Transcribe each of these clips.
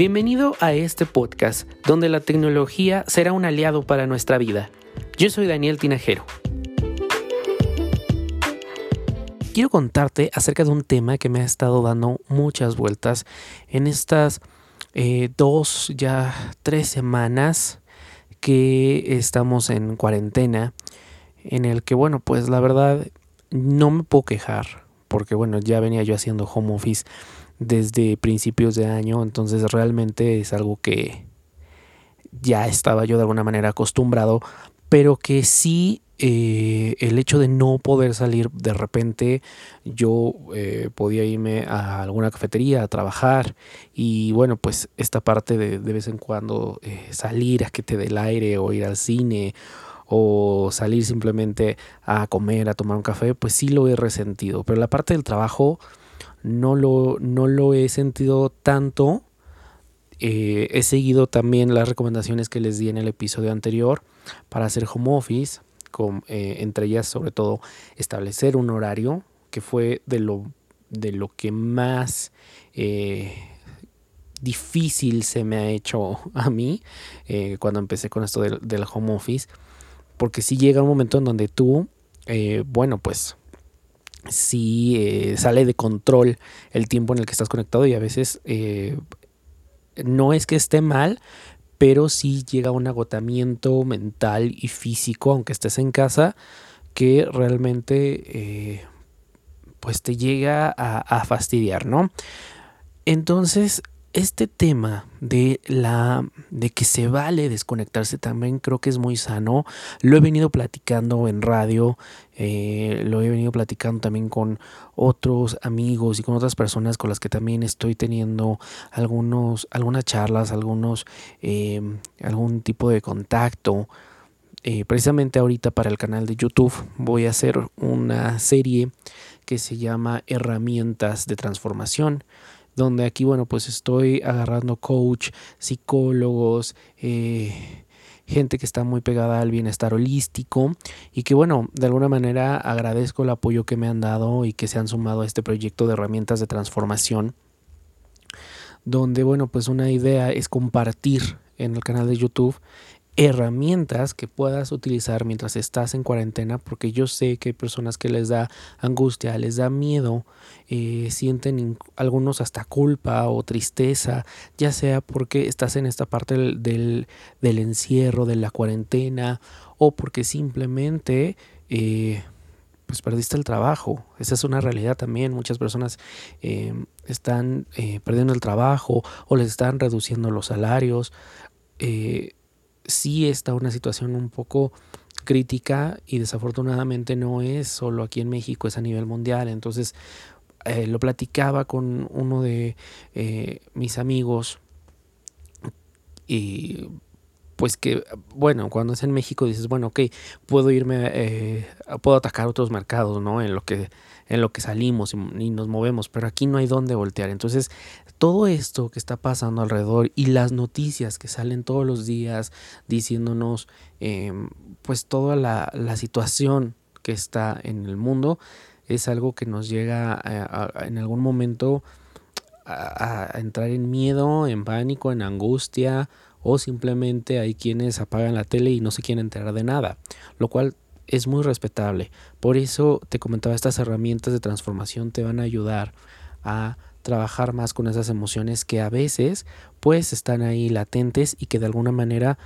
Bienvenido a este podcast donde la tecnología será un aliado para nuestra vida. Yo soy Daniel Tinajero. Quiero contarte acerca de un tema que me ha estado dando muchas vueltas en estas eh, dos, ya tres semanas que estamos en cuarentena, en el que, bueno, pues la verdad no me puedo quejar, porque bueno, ya venía yo haciendo home office desde principios de año, entonces realmente es algo que ya estaba yo de alguna manera acostumbrado, pero que sí eh, el hecho de no poder salir de repente, yo eh, podía irme a alguna cafetería a trabajar y bueno, pues esta parte de de vez en cuando eh, salir a que te dé el aire o ir al cine o salir simplemente a comer, a tomar un café, pues sí lo he resentido, pero la parte del trabajo no lo, no lo he sentido tanto. Eh, he seguido también las recomendaciones que les di en el episodio anterior para hacer home office, con, eh, entre ellas sobre todo establecer un horario, que fue de lo, de lo que más eh, difícil se me ha hecho a mí cuando empecé con esto del, del, home office, porque si llega un momento en donde tú, bueno, pues si eh, sale de control el tiempo en el que estás conectado y a veces eh, no es que esté mal, pero sí llega un agotamiento mental y físico, aunque estés en casa, que realmente eh, pues te llega a, a fastidiar, ¿no? Entonces, este tema de la de que se vale desconectarse también creo que es muy sano. Lo he venido platicando en radio eh, lo he venido platicando también con otros amigos y con otras personas con las que también estoy teniendo algunos algunas charlas algunos eh, algún tipo de contacto. Eh, precisamente ahorita para el canal de YouTube voy a hacer una serie que se llama herramientas de transformación donde aquí, bueno, pues estoy agarrando coach, psicólogos, eh, gente que está muy pegada al bienestar holístico y que bueno, de alguna manera agradezco el apoyo que me han dado y que se han sumado a este proyecto de herramientas de transformación, donde bueno, pues una idea es compartir en el canal de YouTube herramientas que puedas utilizar mientras estás en cuarentena, porque yo sé que hay personas que les da angustia, les da miedo, eh, sienten algunos hasta culpa o tristeza, ya sea porque estás en esta parte del, del, encierro, de la cuarentena, o porque simplemente... Eh, pues perdiste el trabajo. Esa es una realidad también. Muchas personas eh, están perdiendo el trabajo o les están reduciendo los salarios. Eh, sí está una situación un poco crítica y desafortunadamente no es solo aquí en México, es a nivel mundial. Entonces eh, lo platicaba con uno de eh, mis amigos y pues que, bueno, cuando es en México dices, bueno, ok, puedo irme, eh, puedo atacar otros mercados, ¿no? En lo que, en lo que salimos y, nos movemos, pero aquí no hay dónde voltear. Entonces, todo esto que está pasando alrededor y las noticias que salen todos los días diciéndonos, em, pues, toda la, la, situación que está en el mundo, es algo que nos llega en algún momento a entrar en miedo, en pánico, en angustia o simplemente hay quienes apagan la tele y no se quieren enterar de nada, lo cual es muy respetable. Por eso te comentaba, estas herramientas de transformación te van a ayudar a trabajar más con esas emociones que a veces pues están ahí latentes y que de alguna manera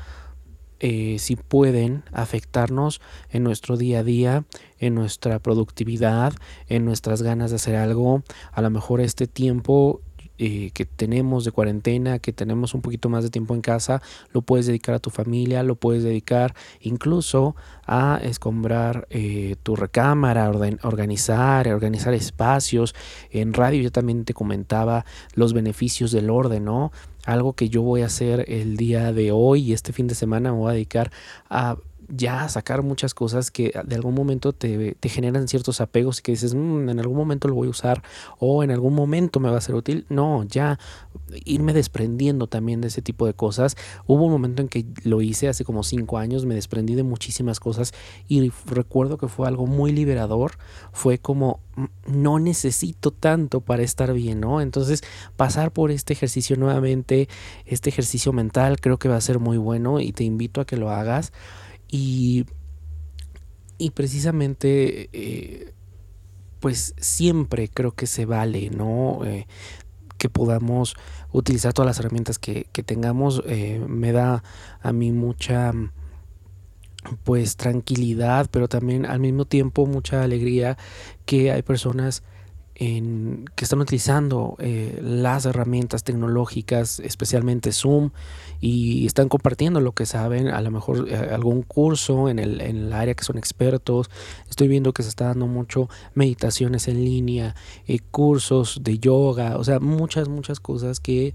eh, sí pueden afectarnos en nuestro día a día, en nuestra productividad, en nuestras ganas de hacer algo. A lo mejor este tiempo eh, que tenemos de cuarentena, que tenemos un poquito más de tiempo en casa, lo puedes dedicar a tu familia, lo puedes dedicar incluso a escombrar eh, tu recámara, organizar, organizar espacios. En radio yo también te comentaba los beneficios del orden, ¿no? Algo que yo voy a hacer el día de hoy y este fin de semana me voy a dedicar a ya sacar muchas cosas que de algún momento te, generan ciertos apegos y que dices, mm, en algún momento lo voy a usar o en algún momento me va a ser útil. No, ya irme desprendiendo también de ese tipo de cosas. Hubo un momento en que lo hice hace como cinco años, me desprendí de muchísimas cosas y recuerdo que fue algo muy liberador. Fue como, mm, no necesito tanto para estar bien, ¿no? Entonces, pasar por este ejercicio nuevamente, este ejercicio mental, creo que va a ser muy bueno y te invito a que lo hagas. Y, y precisamente, eh, pues siempre creo que se vale, ¿no? Eh, que podamos utilizar todas las herramientas que, que tengamos. Eh, me da a mí mucha pues tranquilidad, pero también al mismo tiempo mucha alegría que hay personas que están utilizando eh, las herramientas tecnológicas, especialmente Zoom, y están compartiendo lo que saben, a lo mejor eh, algún curso en el, en el, área que son expertos. Estoy viendo que se está dando mucho meditaciones en línea, eh, cursos de yoga, o sea, muchas, muchas cosas que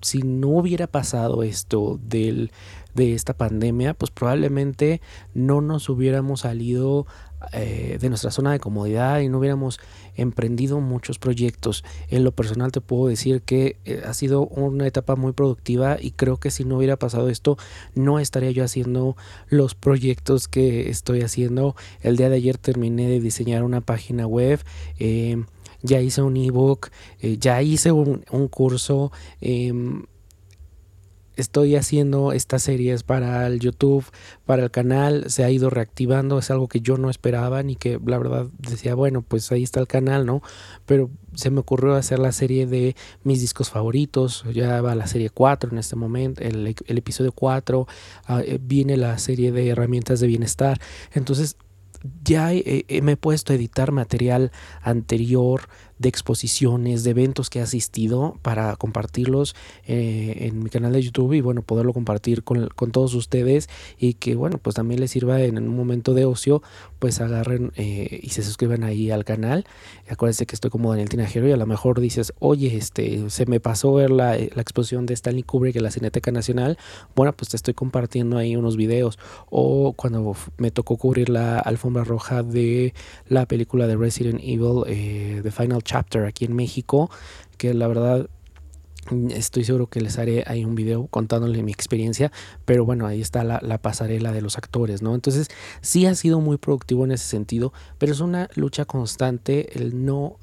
si no hubiera pasado esto del, de esta pandemia, pues probablemente no nos hubiéramos salido eh, de nuestra zona de comodidad y no hubiéramos emprendido muchos proyectos. En lo personal te puedo decir que eh, ha sido una etapa muy productiva y creo que si no hubiera pasado esto no estaría yo haciendo los proyectos que estoy haciendo. El día de ayer terminé de diseñar una página web. Eh, ya hice un ebook, ya hice un, un curso, em, estoy haciendo estas series para el YouTube, para el canal, se ha ido reactivando, es algo que yo no esperaba ni que la verdad decía, bueno, pues ahí está el canal, ¿no? Pero se me ocurrió hacer la serie de mis discos favoritos, ya va la serie 4 en este momento, el, episodio 4, ah, eh, viene la serie de herramientas de bienestar, entonces ya me he puesto a editar material anterior de exposiciones, de eventos que he asistido para compartirlos eh, en mi canal de YouTube y bueno, poderlo compartir con, con, todos ustedes y que bueno, pues también les sirva en un momento de ocio, pues agarren eh, y se suscriban ahí al canal. Acuérdense que estoy como Daniel Tinajero y a lo mejor dices, oye, este, se me pasó ver la, la exposición de Stanley Kubrick en la Cineteca Nacional. Bueno, pues te estoy compartiendo ahí unos videos. O cuando me tocó cubrir la alfombra roja de la película de Resident Evil, eh, The Final Chapter aquí en México, que la verdad Estoy seguro que les haré ahí un video contándole mi experiencia, pero bueno, ahí está la, la, pasarela de los actores, ¿no? Entonces, sí ha sido muy productivo en ese sentido, pero es una lucha constante el no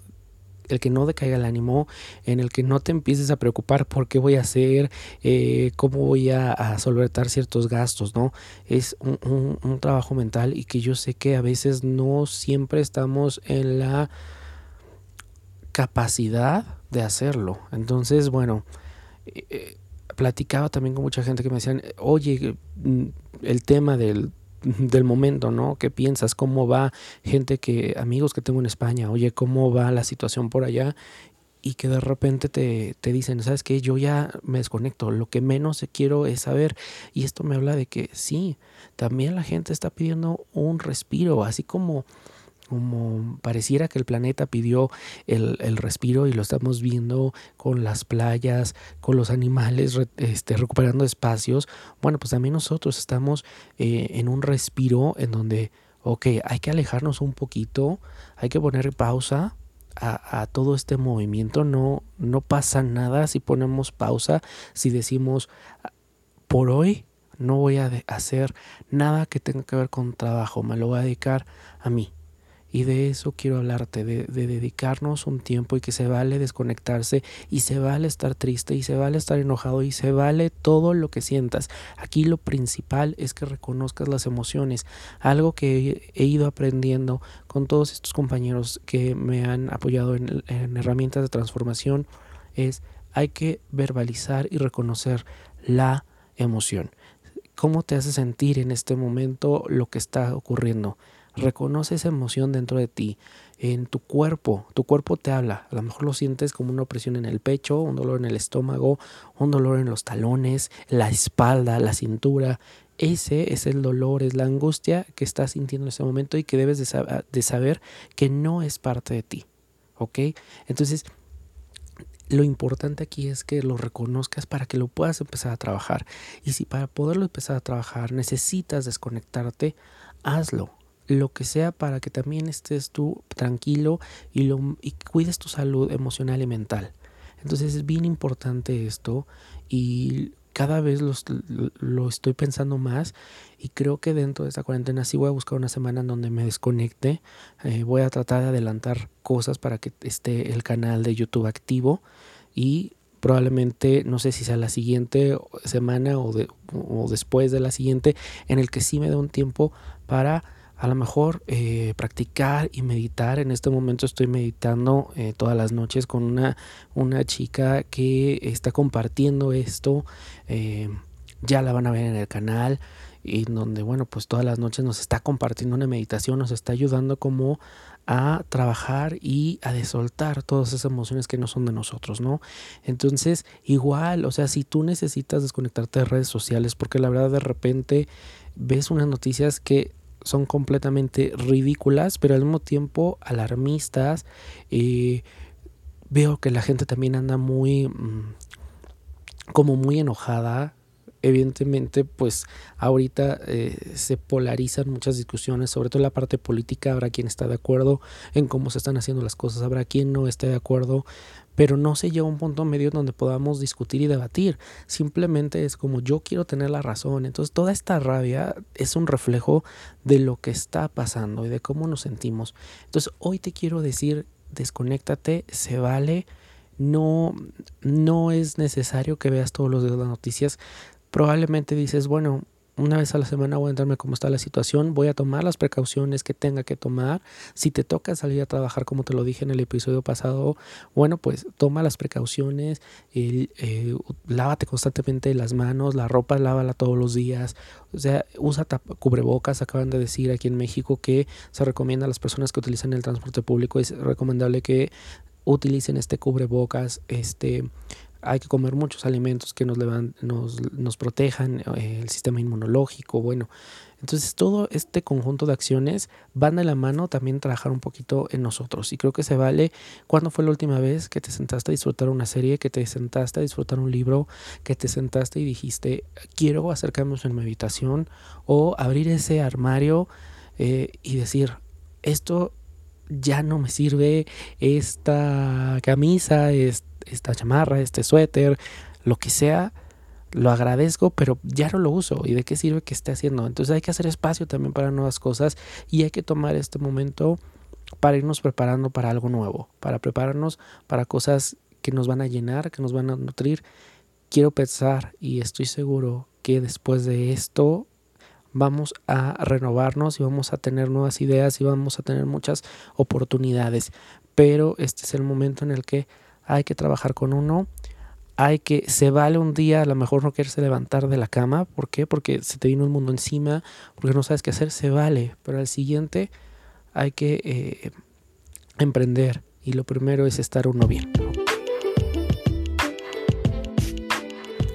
el que no decaiga el ánimo, en el que no te empieces a preocupar por qué voy a hacer, eh, cómo voy a, solventar ciertos gastos, ¿no? Es un, un trabajo mental y que yo sé que a veces no siempre estamos en la capacidad de hacerlo. Entonces, bueno, eh, eh, platicaba también con mucha gente que me decían, oye, mm, el tema del, del momento, ¿no? ¿Qué piensas? ¿Cómo va gente que, amigos que tengo en España, oye, ¿cómo va la situación por allá? Y que de repente te, te dicen, ¿sabes qué? Yo ya me desconecto, lo que menos quiero es saber. Y esto me habla de que sí, también la gente está pidiendo un respiro, así como como pareciera que el planeta pidió el, el, respiro y lo estamos viendo con las playas, con los animales este, recuperando espacios, bueno, pues también nosotros estamos eh, en un respiro en donde, ok, hay que alejarnos un poquito, hay que poner pausa, a, a, todo este movimiento. No, no pasa nada si ponemos pausa, si decimos por hoy no voy a hacer nada que tenga que ver con trabajo, me lo voy a dedicar a mí. Y de eso quiero hablarte, de, de, dedicarnos un tiempo y que se vale desconectarse y se vale estar triste y se vale estar enojado y se vale todo lo que sientas. Aquí lo principal es que reconozcas las emociones, algo que he, he ido aprendiendo con todos estos compañeros que me han apoyado en, en herramientas de transformación es hay que verbalizar y reconocer la emoción. ¿Cómo te hace sentir en este momento lo que está ocurriendo? Reconoce esa emoción dentro de ti, en tu cuerpo. Tu cuerpo te habla. A lo mejor lo sientes como una opresión en el pecho, un dolor en el estómago, un dolor en los talones, la espalda, la cintura. Ese es el dolor, es la angustia que estás sintiendo en ese momento y que debes de, sab de saber que no es parte de ti. ¿Ok? Entonces, lo importante aquí es que lo reconozcas para que lo puedas empezar a trabajar. Y si para poderlo empezar a trabajar necesitas desconectarte, hazlo. Lo que sea para que también estés tú tranquilo y, lo, y cuides tu salud emocional y mental. Entonces es bien importante esto y cada vez lo estoy pensando más y creo que dentro de esta cuarentena sí voy a buscar una semana en donde me desconecte. Eh, voy a tratar de adelantar cosas para que esté el canal de YouTube activo y probablemente no sé si sea la siguiente semana o, o después de la siguiente en el que sí me dé un tiempo para a lo mejor eh, practicar y meditar. En este momento estoy meditando eh, todas las noches con una, una chica que está compartiendo esto. Eh, ya la van a ver en el canal y donde bueno pues todas las noches nos está compartiendo una meditación nos está ayudando como a trabajar y a desoltar todas esas emociones que no son de nosotros, ¿no? Entonces, igual, o sea, si tú necesitas desconectarte de redes sociales, porque la verdad de repente ves unas noticias que son completamente ridículas, pero al mismo tiempo alarmistas. Eh, veo que la gente también anda muy, mm, como muy enojada. Evidentemente, pues ahorita eh, se polarizan muchas discusiones, sobre todo en la parte política. Habrá quien está de acuerdo en cómo se están haciendo las cosas, habrá quien no esté de acuerdo pero no se llega a un punto medio donde podamos discutir y debatir. Simplemente es como yo quiero tener la razón. Entonces toda esta rabia es un reflejo de lo que está pasando y de cómo nos sentimos. Entonces hoy te quiero decir, desconéctate, se vale. No, no es necesario que veas todos los días las noticias. Probablemente dices, bueno, una vez a la semana voy a enterarme cómo está la situación, voy a tomar las precauciones que tenga que tomar. Si te toca salir a trabajar, como te lo dije en el episodio pasado, bueno, pues toma las precauciones, eh, lávate constantemente las manos, la ropa lávala todos los días, o sea, usa cubrebocas. Acaban de decir aquí en México que se recomienda a las personas que utilizan el transporte público, es recomendable que utilicen este cubrebocas, este hay que comer muchos alimentos que nos, nos, nos protejan eh, el sistema inmunológico, bueno. Entonces todo este conjunto de acciones van de la mano también trabajar un poquito en nosotros. Y creo que se vale cuando fue la última vez que te sentaste a disfrutar una serie, que te sentaste a disfrutar un libro, que te sentaste y dijiste, quiero acercarnos en mi habitación o abrir ese armario eh, y decir, esto ya no me sirve, esta camisa, este esta chamarra, este suéter, lo que sea, lo agradezco, pero ya no lo uso. ¿Y de qué sirve que esté haciendo? Entonces hay que hacer espacio también para nuevas cosas y hay que tomar este momento para irnos preparando para algo nuevo, para prepararnos para cosas que nos van a llenar, que nos van a nutrir. Quiero pensar y estoy seguro que después de esto vamos a renovarnos y vamos a tener nuevas ideas y vamos a tener muchas oportunidades. Pero este es el momento en el que hay que trabajar con uno, hay que, se vale un día a lo mejor no quererse levantar de la cama, ¿por qué? Porque se te vino el mundo encima, porque no sabes qué hacer, se vale, pero al siguiente hay que eh, emprender y lo primero es estar uno bien.